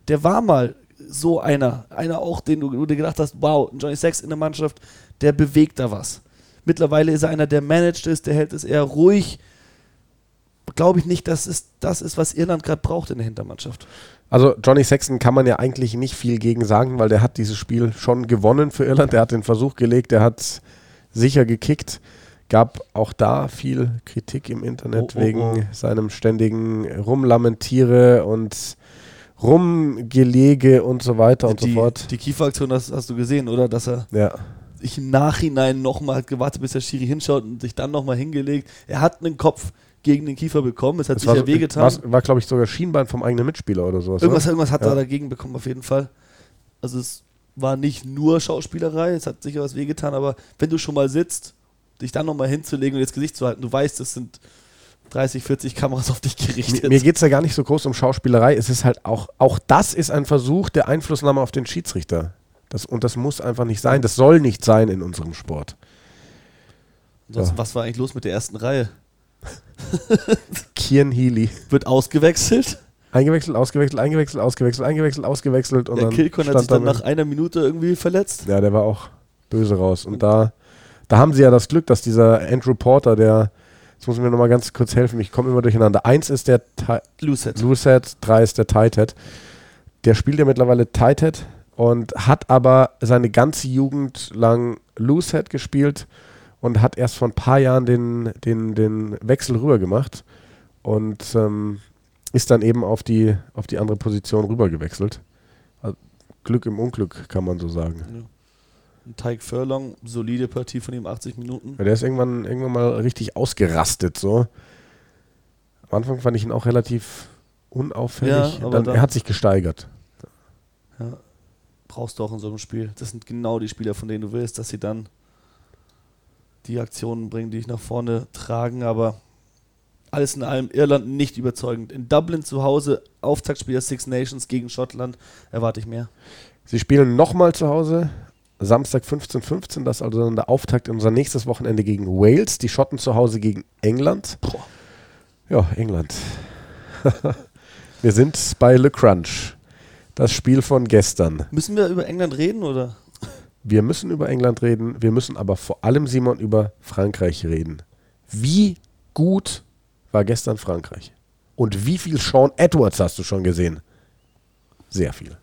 der war mal so einer. Einer auch, den du, du dir gedacht hast, wow, Johnny Sachs in der Mannschaft, der bewegt da was. Mittlerweile ist er einer, der managt ist, der hält es eher ruhig. Glaube ich nicht, dass es das ist, was Irland gerade braucht in der Hintermannschaft. Also Johnny Sexton kann man ja eigentlich nicht viel gegen sagen, weil der hat dieses Spiel schon gewonnen für Irland. Der hat den Versuch gelegt, der hat sicher gekickt. Gab auch da viel Kritik im Internet oh, oh, wegen oh. seinem ständigen Rumlamentiere und Rumgelege und so weiter und die, so fort. Die Kieferaktion hast, hast du gesehen, oder? Dass er ja. sich im Nachhinein nochmal gewartet, bis der Schiri hinschaut und sich dann nochmal hingelegt. Er hat einen Kopf gegen den Kiefer bekommen. Es hat das sich ja wehgetan. War, war glaube ich, sogar Schienbein vom eigenen Mitspieler oder sowas. Irgendwas, irgendwas hat ja. er dagegen bekommen, auf jeden Fall. Also es war nicht nur Schauspielerei, es hat sicher was wehgetan, aber wenn du schon mal sitzt, dich dann nochmal hinzulegen und das Gesicht zu halten, du weißt, es sind 30, 40 Kameras auf dich gerichtet. Mir, mir geht es ja gar nicht so groß um Schauspielerei. Es ist halt auch, auch das ist ein Versuch der Einflussnahme auf den Schiedsrichter. Das, und das muss einfach nicht sein. Das soll nicht sein in unserem Sport. Ansonsten, ja. was war eigentlich los mit der ersten Reihe? Kian Healy. Wird ausgewechselt. Eingewechselt, ausgewechselt, eingewechselt, ausgewechselt, eingewechselt, ausgewechselt. Und der Kilcon hat sich dann nach einer Minute irgendwie verletzt. Ja, der war auch böse raus. Und da, da haben sie ja das Glück, dass dieser Andrew Porter, der, jetzt muss ich mir nochmal ganz kurz helfen, ich komme immer durcheinander. Eins ist der Lucet. Lucet, drei ist der Tighthead. Der spielt ja mittlerweile Tighthead und hat aber seine ganze Jugend lang Loosehead gespielt und hat erst vor ein paar Jahren den, den, den Wechsel rüber gemacht und ähm, ist dann eben auf die, auf die andere Position rüber gewechselt. Also Glück im Unglück, kann man so sagen. Teig Furlong, solide Partie von ihm, 80 Minuten. Ja, der ist irgendwann, irgendwann mal richtig ausgerastet. So. Am Anfang fand ich ihn auch relativ unauffällig. Ja, dann, dann, er hat sich gesteigert. Ja, brauchst du auch in so einem Spiel. Das sind genau die Spieler, von denen du willst, dass sie dann die Aktionen bringen, die dich nach vorne tragen, aber alles in allem Irland nicht überzeugend. In Dublin zu Hause, Auftaktspiel der Six Nations gegen Schottland, erwarte ich mehr. Sie spielen nochmal zu Hause, Samstag 15.15 .15, das ist also dann der Auftakt in unser nächstes Wochenende gegen Wales, die Schotten zu Hause gegen England. Boah. Ja, England. wir sind bei Le Crunch. Das Spiel von gestern. Müssen wir über England reden oder? wir müssen über England reden, wir müssen aber vor allem, Simon, über Frankreich reden. Wie gut war gestern Frankreich? Und wie viel Sean Edwards hast du schon gesehen? Sehr viel.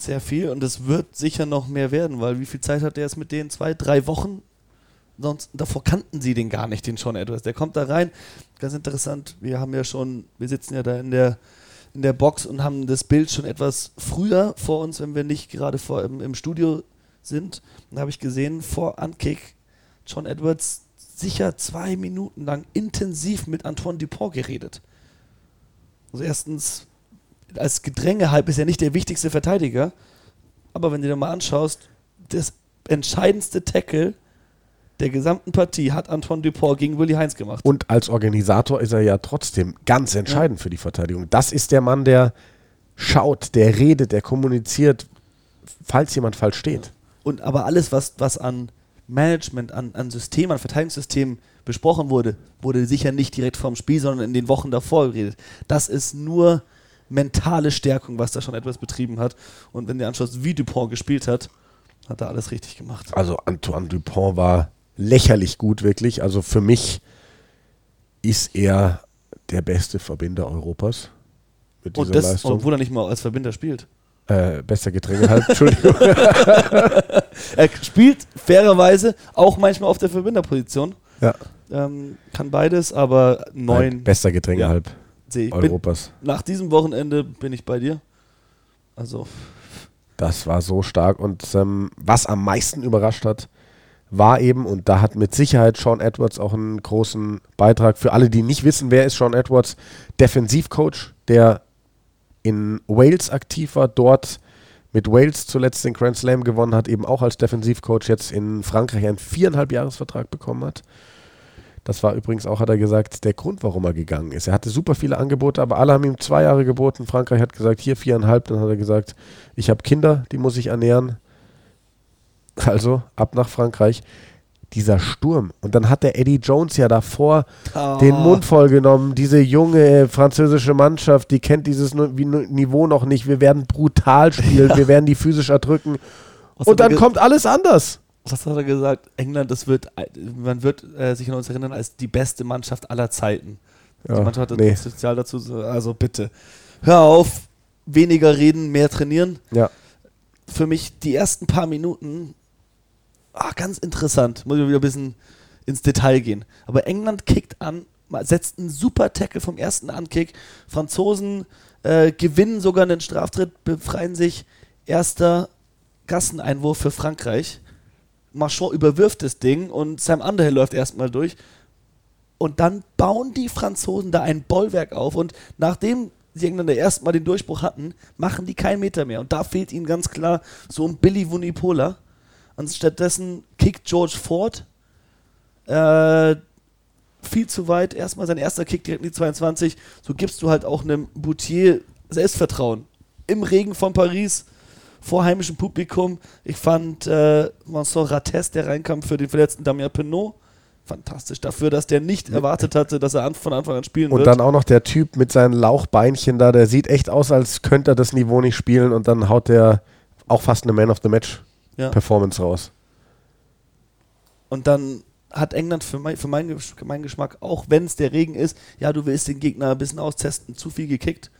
Sehr viel und es wird sicher noch mehr werden, weil wie viel Zeit hat der jetzt mit denen? Zwei, drei Wochen? Sonst, davor kannten sie den gar nicht, den Sean Edwards. Der kommt da rein, ganz interessant, wir haben ja schon, wir sitzen ja da in der, in der Box und haben das Bild schon etwas früher vor uns, wenn wir nicht gerade vor im, im Studio sind. Da habe ich gesehen, vor Ankick, John Edwards sicher zwei Minuten lang intensiv mit Antoine Dupont geredet. Also erstens, als Gedränge halb ist er nicht der wichtigste Verteidiger, aber wenn du dir mal anschaust, das entscheidendste Tackle der gesamten Partie hat Antoine Dupont gegen Willy Heinz gemacht. Und als Organisator ist er ja trotzdem ganz entscheidend ja. für die Verteidigung. Das ist der Mann, der schaut, der redet, der kommuniziert, falls jemand falsch steht. Ja. Und aber alles, was, was an Management, an, an Systemen, an Verteidigungssystemen besprochen wurde, wurde sicher nicht direkt vorm Spiel, sondern in den Wochen davor geredet. Das ist nur mentale Stärkung, was da schon etwas betrieben hat. Und wenn du anschaust, wie Dupont gespielt hat, hat er alles richtig gemacht. Also Antoine Dupont war lächerlich gut, wirklich. Also für mich ist er der beste Verbinder Europas. Mit dieser Und das, Leistung. obwohl er nicht mal als Verbinder spielt. Äh, bester Getränke halt, Entschuldigung. er spielt fairerweise auch manchmal auf der Verbinderposition. Ja. Ähm, kann beides, aber neun. bester Getränke ja. halb Europas. Bin, nach diesem Wochenende bin ich bei dir. Also. Das war so stark. Und ähm, was am meisten überrascht hat, war eben, und da hat mit Sicherheit Sean Edwards auch einen großen Beitrag. Für alle, die nicht wissen, wer ist Sean Edwards? Defensivcoach, der in Wales aktiv war, dort mit Wales zuletzt den Grand Slam gewonnen hat, eben auch als Defensivcoach jetzt in Frankreich einen viereinhalb Jahresvertrag bekommen hat. Das war übrigens auch, hat er gesagt, der Grund, warum er gegangen ist. Er hatte super viele Angebote, aber alle haben ihm zwei Jahre geboten. Frankreich hat gesagt, hier viereinhalb. Dann hat er gesagt, ich habe Kinder, die muss ich ernähren. Also ab nach Frankreich. dieser Sturm. Und dann hat der Eddie Jones ja davor oh. den Mund voll genommen. Diese junge französische Mannschaft, die kennt dieses Niveau noch nicht. Wir werden brutal spielen, ja. wir werden die physisch erdrücken. Was und dann kommt alles anders. Was hat er gesagt? England, das wird, man wird äh, sich an uns erinnern als die beste Mannschaft aller Zeiten. Ja, die Mannschaft hat nee. das Potenzial dazu. Also bitte, hör auf, weniger reden, mehr trainieren. Ja. Für mich die ersten paar Minuten ah, ganz interessant. Muss ich wieder ein bisschen ins Detail gehen. Aber England kickt an, setzt einen super Tackle vom ersten Ankick. Franzosen äh, gewinnen sogar einen Straftritt, befreien sich. Erster Gasseneinwurf für Frankreich. Marchand überwirft das Ding und Sam Underhill läuft erstmal durch. Und dann bauen die Franzosen da ein Bollwerk auf. Und nachdem die Engländer erstmal den Durchbruch hatten, machen die keinen Meter mehr. Und da fehlt ihnen ganz klar so ein Billy Wunipola und stattdessen kickt George Ford äh, viel zu weit. Erstmal sein erster Kick direkt in die 22. So gibst du halt auch einem Boutier Selbstvertrauen. Im Regen von Paris, vor heimischem Publikum. Ich fand äh, Vincent Rates, der reinkam für den verletzten Damien Penault, fantastisch. Dafür, dass der nicht erwartet hatte, dass er von Anfang an spielen und wird. Und dann auch noch der Typ mit seinen Lauchbeinchen da, der sieht echt aus, als könnte er das Niveau nicht spielen und dann haut der auch fast eine Man of the Match ja. Performance raus. Und dann hat England für, mein, für meinen, meinen Geschmack, auch wenn es der Regen ist, ja, du willst den Gegner ein bisschen austesten, zu viel gekickt.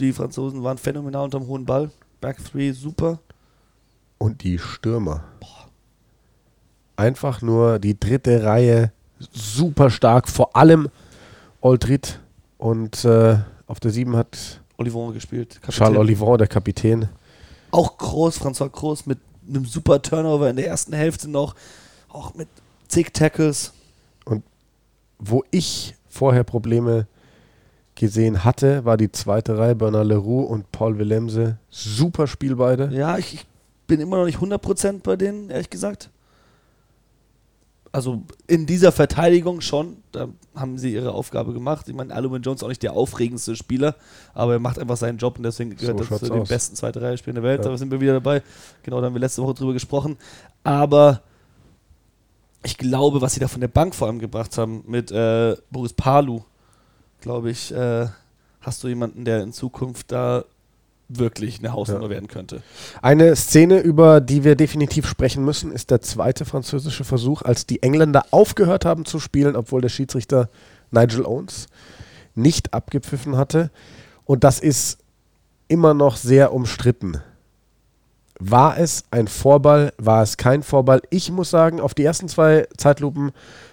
Die Franzosen waren phänomenal unterm hohen Ball. Back 3, super. Und die Stürmer. Boah. Einfach nur die dritte Reihe, super stark. Vor allem Oldrit. Und äh, auf der 7 hat Olivon gespielt. Kapitän. Charles Olivon, der Kapitän. Auch groß, François Groß mit einem super Turnover in der ersten Hälfte noch, auch mit zig Tackles. Und wo ich vorher Probleme gesehen hatte, war die zweite Reihe, Bernard Leroux und Paul Willemse. Super Spiel beide. Ja, ich, ich bin immer noch nicht 100% bei denen, ehrlich gesagt also in dieser Verteidigung schon, da haben sie ihre Aufgabe gemacht. Ich meine, Alumin Jones ist auch nicht der aufregendste Spieler, aber er macht einfach seinen Job und deswegen gehört so er zu den besten zweite Reihe Spielern der Welt. Ja. Da sind wir wieder dabei. Genau, da haben wir letzte Woche drüber gesprochen. Aber ich glaube, was sie da von der Bank vor allem gebracht haben mit äh, Boris Palu, glaube ich, äh, hast du jemanden, der in Zukunft da wirklich eine Hausnummer ja. werden könnte. Eine Szene, über die wir definitiv sprechen müssen, ist der zweite französische Versuch, als die Engländer aufgehört haben zu spielen, obwohl der Schiedsrichter Nigel Owens nicht abgepfiffen hatte. Und das ist immer noch sehr umstritten. War es ein Vorball? War es kein Vorball? Ich muss sagen, auf die ersten zwei Zeitlupen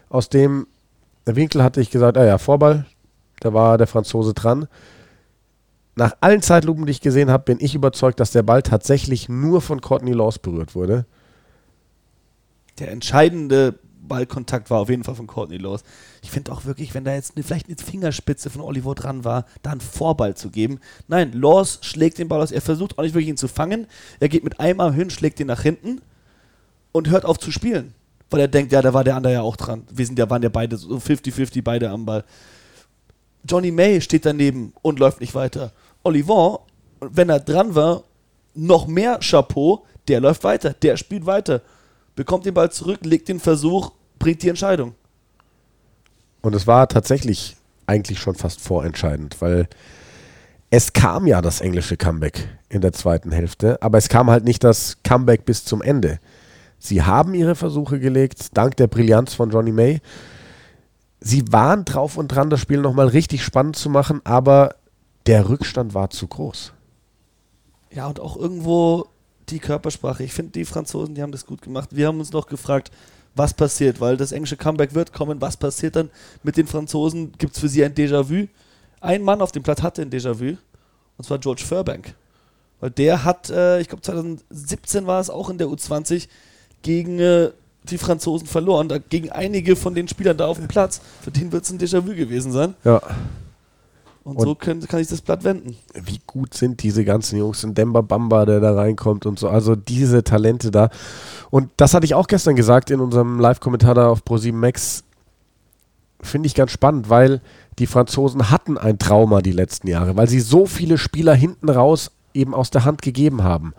aus dem Winkel hatte ich gesagt, ah ja, Vorball, da war der Franzose dran nach allen Zeitlupen, die ich gesehen habe, bin ich überzeugt, dass der Ball tatsächlich nur von Courtney Laws berührt wurde. Der entscheidende Ballkontakt war auf jeden Fall von Courtney Laws. Ich finde auch wirklich, wenn da jetzt eine, vielleicht eine Fingerspitze von Oliver dran war, da einen Vorball zu geben. Nein, Laws schlägt den Ball aus. Er versucht auch nicht wirklich ihn zu fangen. Er geht mit einem Arm hin, schlägt ihn nach hinten und hört auf zu spielen. Weil er denkt, ja, da war der andere ja auch dran. Wir sind ja, waren ja beide so 50-50 beide am Ball. Johnny May steht daneben und läuft nicht weiter. Olivon, wenn er dran war, noch mehr Chapeau, der läuft weiter, der spielt weiter, bekommt den Ball zurück, legt den Versuch, bringt die Entscheidung. Und es war tatsächlich eigentlich schon fast vorentscheidend, weil es kam ja das englische Comeback in der zweiten Hälfte, aber es kam halt nicht das Comeback bis zum Ende. Sie haben ihre Versuche gelegt, dank der Brillanz von Johnny May. Sie waren drauf und dran, das Spiel nochmal richtig spannend zu machen, aber der Rückstand war zu groß. Ja, und auch irgendwo die Körpersprache. Ich finde, die Franzosen, die haben das gut gemacht. Wir haben uns noch gefragt, was passiert, weil das englische Comeback wird kommen. Was passiert dann mit den Franzosen? Gibt es für sie ein Déjà-vu? Ein Mann auf dem Platz hatte ein Déjà-vu, und zwar George Furbank. Weil der hat, äh, ich glaube 2017 war es auch in der U20, gegen äh, die Franzosen verloren. Da, gegen einige von den Spielern da auf dem Platz. Für den wird es ein Déjà-vu gewesen sein. Ja. Und, und so können, kann ich das Blatt wenden. Wie gut sind diese ganzen Jungs? Ein Demba Bamba, der da reinkommt und so. Also diese Talente da. Und das hatte ich auch gestern gesagt in unserem Live-Kommentar da auf Pro7 Max. Finde ich ganz spannend, weil die Franzosen hatten ein Trauma die letzten Jahre, weil sie so viele Spieler hinten raus eben aus der Hand gegeben haben.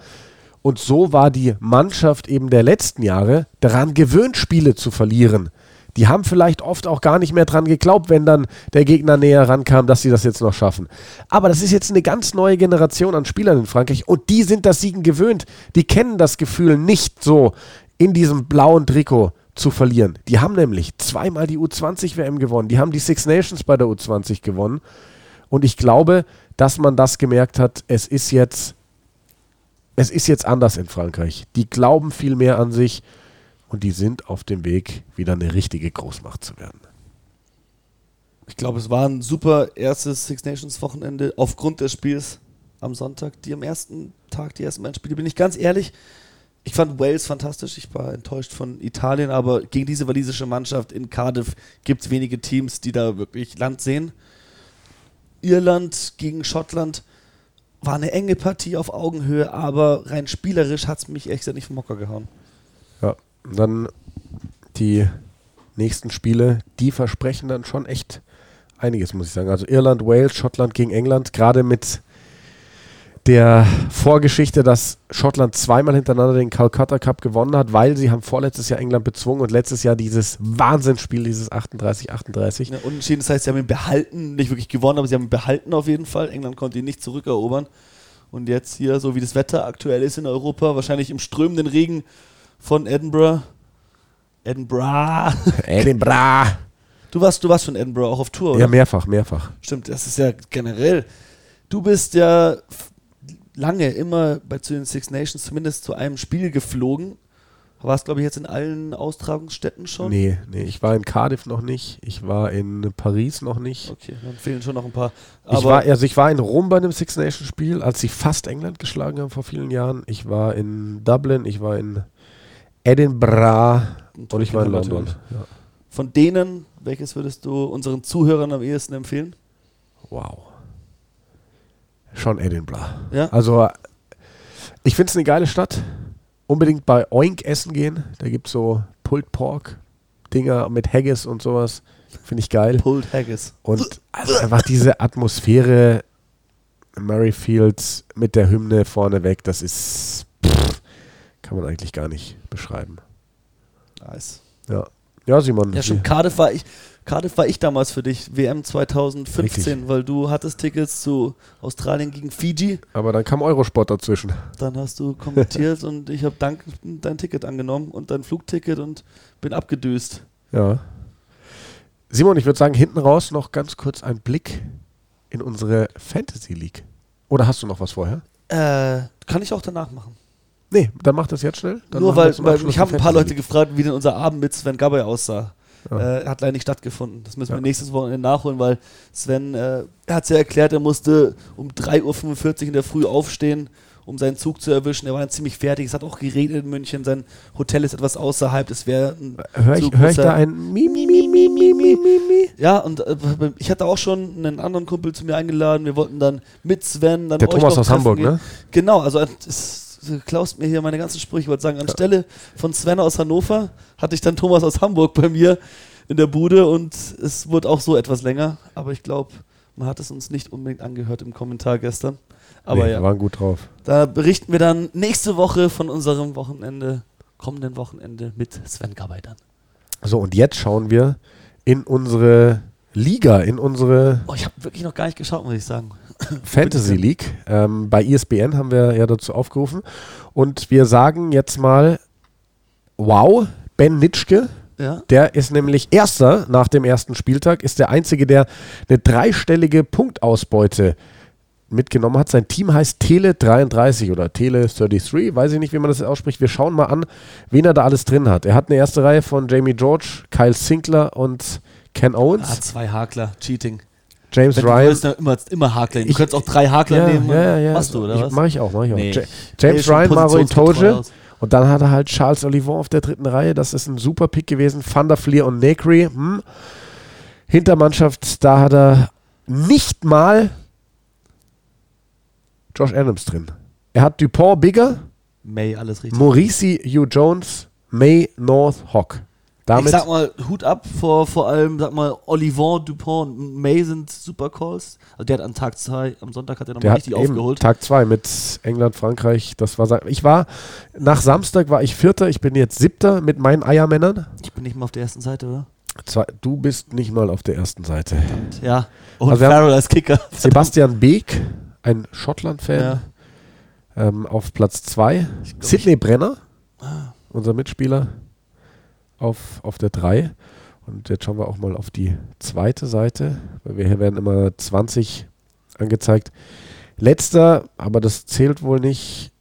Und so war die Mannschaft eben der letzten Jahre daran gewöhnt, Spiele zu verlieren. Die haben vielleicht oft auch gar nicht mehr dran geglaubt, wenn dann der Gegner näher rankam, dass sie das jetzt noch schaffen. Aber das ist jetzt eine ganz neue Generation an Spielern in Frankreich und die sind das Siegen gewöhnt. Die kennen das Gefühl nicht so in diesem blauen Trikot zu verlieren. Die haben nämlich zweimal die U20-WM gewonnen. Die haben die Six Nations bei der U20 gewonnen. Und ich glaube, dass man das gemerkt hat, es ist jetzt, es ist jetzt anders in Frankreich. Die glauben viel mehr an sich und die sind auf dem Weg, wieder eine richtige Großmacht zu werden. Ich glaube, es war ein super erstes Six Nations Wochenende aufgrund des Spiels am Sonntag. Die am ersten Tag, die ersten beiden Spiele, bin ich ganz ehrlich, ich fand Wales fantastisch. Ich war enttäuscht von Italien, aber gegen diese walisische Mannschaft in Cardiff gibt es wenige Teams, die da wirklich Land sehen. Irland gegen Schottland war eine enge Partie auf Augenhöhe, aber rein spielerisch hat es mich ehrlich gesagt nicht vom Mocker gehauen. Ja, dann die nächsten Spiele, die versprechen dann schon echt einiges, muss ich sagen. Also Irland, Wales, Schottland gegen England, gerade mit der Vorgeschichte, dass Schottland zweimal hintereinander den Calcutta Cup gewonnen hat, weil sie haben vorletztes Jahr England bezwungen und letztes Jahr dieses Wahnsinnsspiel, dieses 38-38. Ja, unentschieden, das heißt, sie haben ihn behalten, nicht wirklich gewonnen, aber sie haben ihn behalten auf jeden Fall. England konnte ihn nicht zurückerobern. Und jetzt hier, so wie das Wetter aktuell ist in Europa, wahrscheinlich im strömenden Regen von Edinburgh. Edinburgh. Edinburgh. Du warst, du warst schon Edinburgh auch auf Tour, oder? Ja, mehrfach, mehrfach. Stimmt, das ist ja generell. Du bist ja lange immer bei zu den Six Nations zumindest zu einem Spiel geflogen. Warst, glaube ich, jetzt in allen Austragungsstätten schon? Nee, nee, ich war in Cardiff noch nicht. Ich war in Paris noch nicht. Okay, dann fehlen schon noch ein paar. ich, war, also ich war in Rom bei einem Six Nations Spiel, als sie fast England geschlagen haben vor vielen Jahren. Ich war in Dublin, ich war in Edinburgh und, und ich war in London. Ja. Von denen, welches würdest du unseren Zuhörern am ehesten empfehlen? Wow schon Edinburgh. Ja? Also, ich finde es eine geile Stadt. Unbedingt bei Oink essen gehen. Da gibt es so Pulled Pork Dinger mit Haggis und sowas. Finde ich geil. Pulled Haggis. Und also einfach diese Atmosphäre Murrayfields mit der Hymne vorneweg, das ist. Pff, kann man eigentlich gar nicht beschreiben. Nice. Ja. Ja, Simon. Ja, schon Cardiff war ich, Cardiff war ich damals für dich, WM 2015, Richtig. weil du hattest Tickets zu Australien gegen Fiji. Aber dann kam Eurosport dazwischen. Dann hast du kommentiert und ich habe dein Ticket angenommen und dein Flugticket und bin abgedüst. Ja. Simon, ich würde sagen, hinten raus noch ganz kurz ein Blick in unsere Fantasy League. Oder hast du noch was vorher? Äh, kann ich auch danach machen. Nee, dann mach das jetzt schnell. Nur weil, weil mich haben ein paar Leute gefragt, wie denn unser Abend mit Sven Gabay aussah. Ja. Äh, hat leider nicht stattgefunden. Das müssen wir nächstes Wochenende nachholen, weil Sven, äh, hat es ja erklärt, er musste um 3.45 Uhr in der Früh aufstehen, um seinen Zug zu erwischen. Er war dann ziemlich fertig. Es hat auch geregnet in München. Sein Hotel ist etwas außerhalb. Es wäre Hör ich, hör ich da ein Mi, Mi, Mi, Mi, Mi, Mi, Mi, Ja, und äh, ich hatte auch schon einen anderen Kumpel zu mir eingeladen. Wir wollten dann mit Sven dann Der Thomas aus Hamburg, gehen. ne? Genau, also es du klaust mir hier meine ganzen Sprüche. Ich wollte sagen, anstelle von Sven aus Hannover hatte ich dann Thomas aus Hamburg bei mir in der Bude und es wurde auch so etwas länger. Aber ich glaube, man hat es uns nicht unbedingt angehört im Kommentar gestern. Aber nee, ja. Wir waren gut drauf. Da berichten wir dann nächste Woche von unserem Wochenende, kommenden Wochenende mit Sven Gabay dann. So, und jetzt schauen wir in unsere Liga, in unsere. Oh, ich habe wirklich noch gar nicht geschaut, muss ich sagen. Fantasy League. Ähm, bei ESPN haben wir ja dazu aufgerufen. Und wir sagen jetzt mal: Wow, Ben Nitschke. Ja. Der ist nämlich Erster nach dem ersten Spieltag, ist der Einzige, der eine dreistellige Punktausbeute mitgenommen hat. Sein Team heißt Tele33 oder Tele33, weiß ich nicht, wie man das ausspricht. Wir schauen mal an, wen er da alles drin hat. Er hat eine erste Reihe von Jamie George, Kyle Sinkler und Ken Owens. Ah, zwei Hakler, Cheating. James Wenn Ryan. Du immer, immer Hakler. Du könntest auch drei Hakler ja, nehmen. Ja, ja, ja. Machst du, oder ich, was? Mach ich auch, mach ich auch. Nee. James Ryan, Maro Itoje. Und dann hat er halt Charles Olivon auf der dritten Reihe. Das ist ein super Pick gewesen. Van der Fleer und Negri. Hm. Hintermannschaft, da hat er nicht mal Josh Adams drin. Er hat Dupont Bigger. May, alles richtig. Maurici Hugh Jones. May North Hawk. Damit. ich sag mal, Hut ab vor, vor allem, sag mal, Olivon, Dupont und May sind super Calls. Also der hat am Tag 2, am Sonntag hat er nochmal richtig aufgeholt. Tag 2 mit England, Frankreich. Das war sein. Ich war, nach Samstag war ich Vierter, ich bin jetzt Siebter mit meinen Eiermännern. Ich bin nicht mal auf der ersten Seite, oder? Du bist nicht mal auf der ersten Seite. Ja. Und Also Farrell als Kicker. Sebastian Beek, ein Schottland-Fan, Ja. ähm, auf Platz 2. Ich glaub, Sidney Brenner, Ah. unser Mitspieler, auf, auf der 3. Und jetzt schauen wir auch mal auf die zweite Seite, weil wir hier werden immer 20 angezeigt. Letzter, aber das zählt wohl nicht,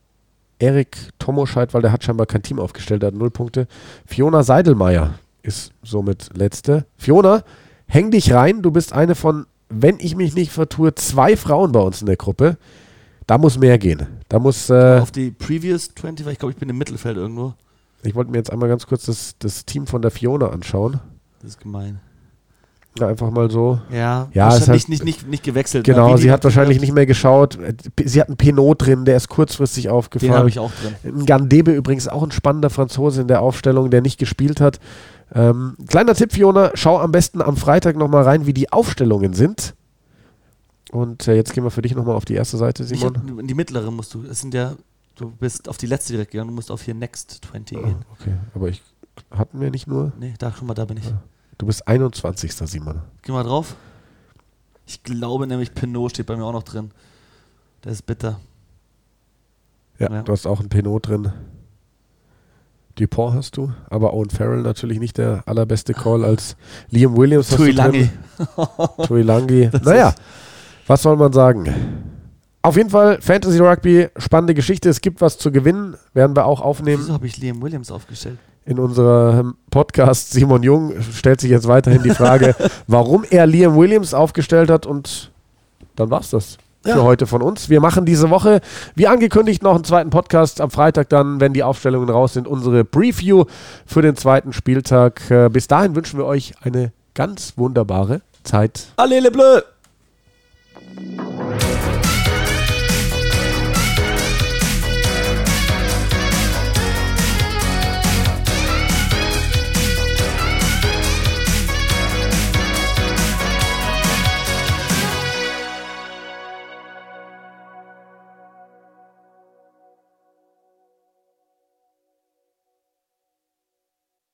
Erik Tomoscheid, weil der hat scheinbar kein Team aufgestellt, der hat null Punkte. Fiona Seidelmeier ist somit letzte. Fiona, häng dich rein, du bist eine von, wenn ich mich nicht vertue, zwei Frauen bei uns in der Gruppe. Da muss mehr gehen. Da muss, äh, auf die Previous 20, weil ich glaube, ich bin im Mittelfeld irgendwo. Ich wollte mir jetzt einmal ganz kurz das, das Team von der Fiona anschauen. Das ist gemein. Ja, einfach mal so. Ja, Ja, wahrscheinlich halt- nicht, nicht, nicht gewechselt. Genau, Wie die sie hat wahrscheinlich nicht mehr geschaut. Sie hat einen Pinot drin, der ist kurzfristig Den habe aufgefallen. ich auch drin. Ein Gandebe übrigens auch ein spannender Franzose in der Aufstellung, der nicht gespielt hat. Ähm, kleiner Tipp, Fiona, schau am besten am Freitag nochmal rein, wie die Aufstellungen sind. Und äh, jetzt gehen wir für dich nochmal auf die erste Seite, Simon. hab, die mittlere musst du. Es sind ja, du bist auf die letzte direkt gegangen, du musst auf hier Next 20 Oh, gehen. okay, aber ich hatten wir nicht nur. Nee, da, schon mal, da bin ich. Du bist 21. Simon. Geh mal drauf. Ich glaube nämlich, Pinot steht bei mir auch noch drin. Der ist bitter. Ja, Ja. du hast auch einen Pinot drin. Dupont hast du, aber Owen Farrell natürlich nicht der allerbeste Call als Liam Williams. Tui drin. Lange. Tuilangi. Das Naja, was soll man sagen? Auf jeden Fall Fantasy Rugby, spannende Geschichte. Es gibt was zu gewinnen, werden wir auch aufnehmen Wieso habe ich Liam Williams aufgestellt? in unserem Podcast. Simon Jung stellt sich jetzt weiterhin die Frage, warum er Liam Williams aufgestellt hat und dann war's das. Für Ja. heute von uns. Wir machen diese Woche, wie angekündigt, noch einen zweiten Podcast. Am Freitag dann, wenn die Aufstellungen raus sind, unsere Preview für den zweiten Spieltag. Äh, Bis dahin wünschen wir euch eine ganz wunderbare Zeit. Allez, les Bleus!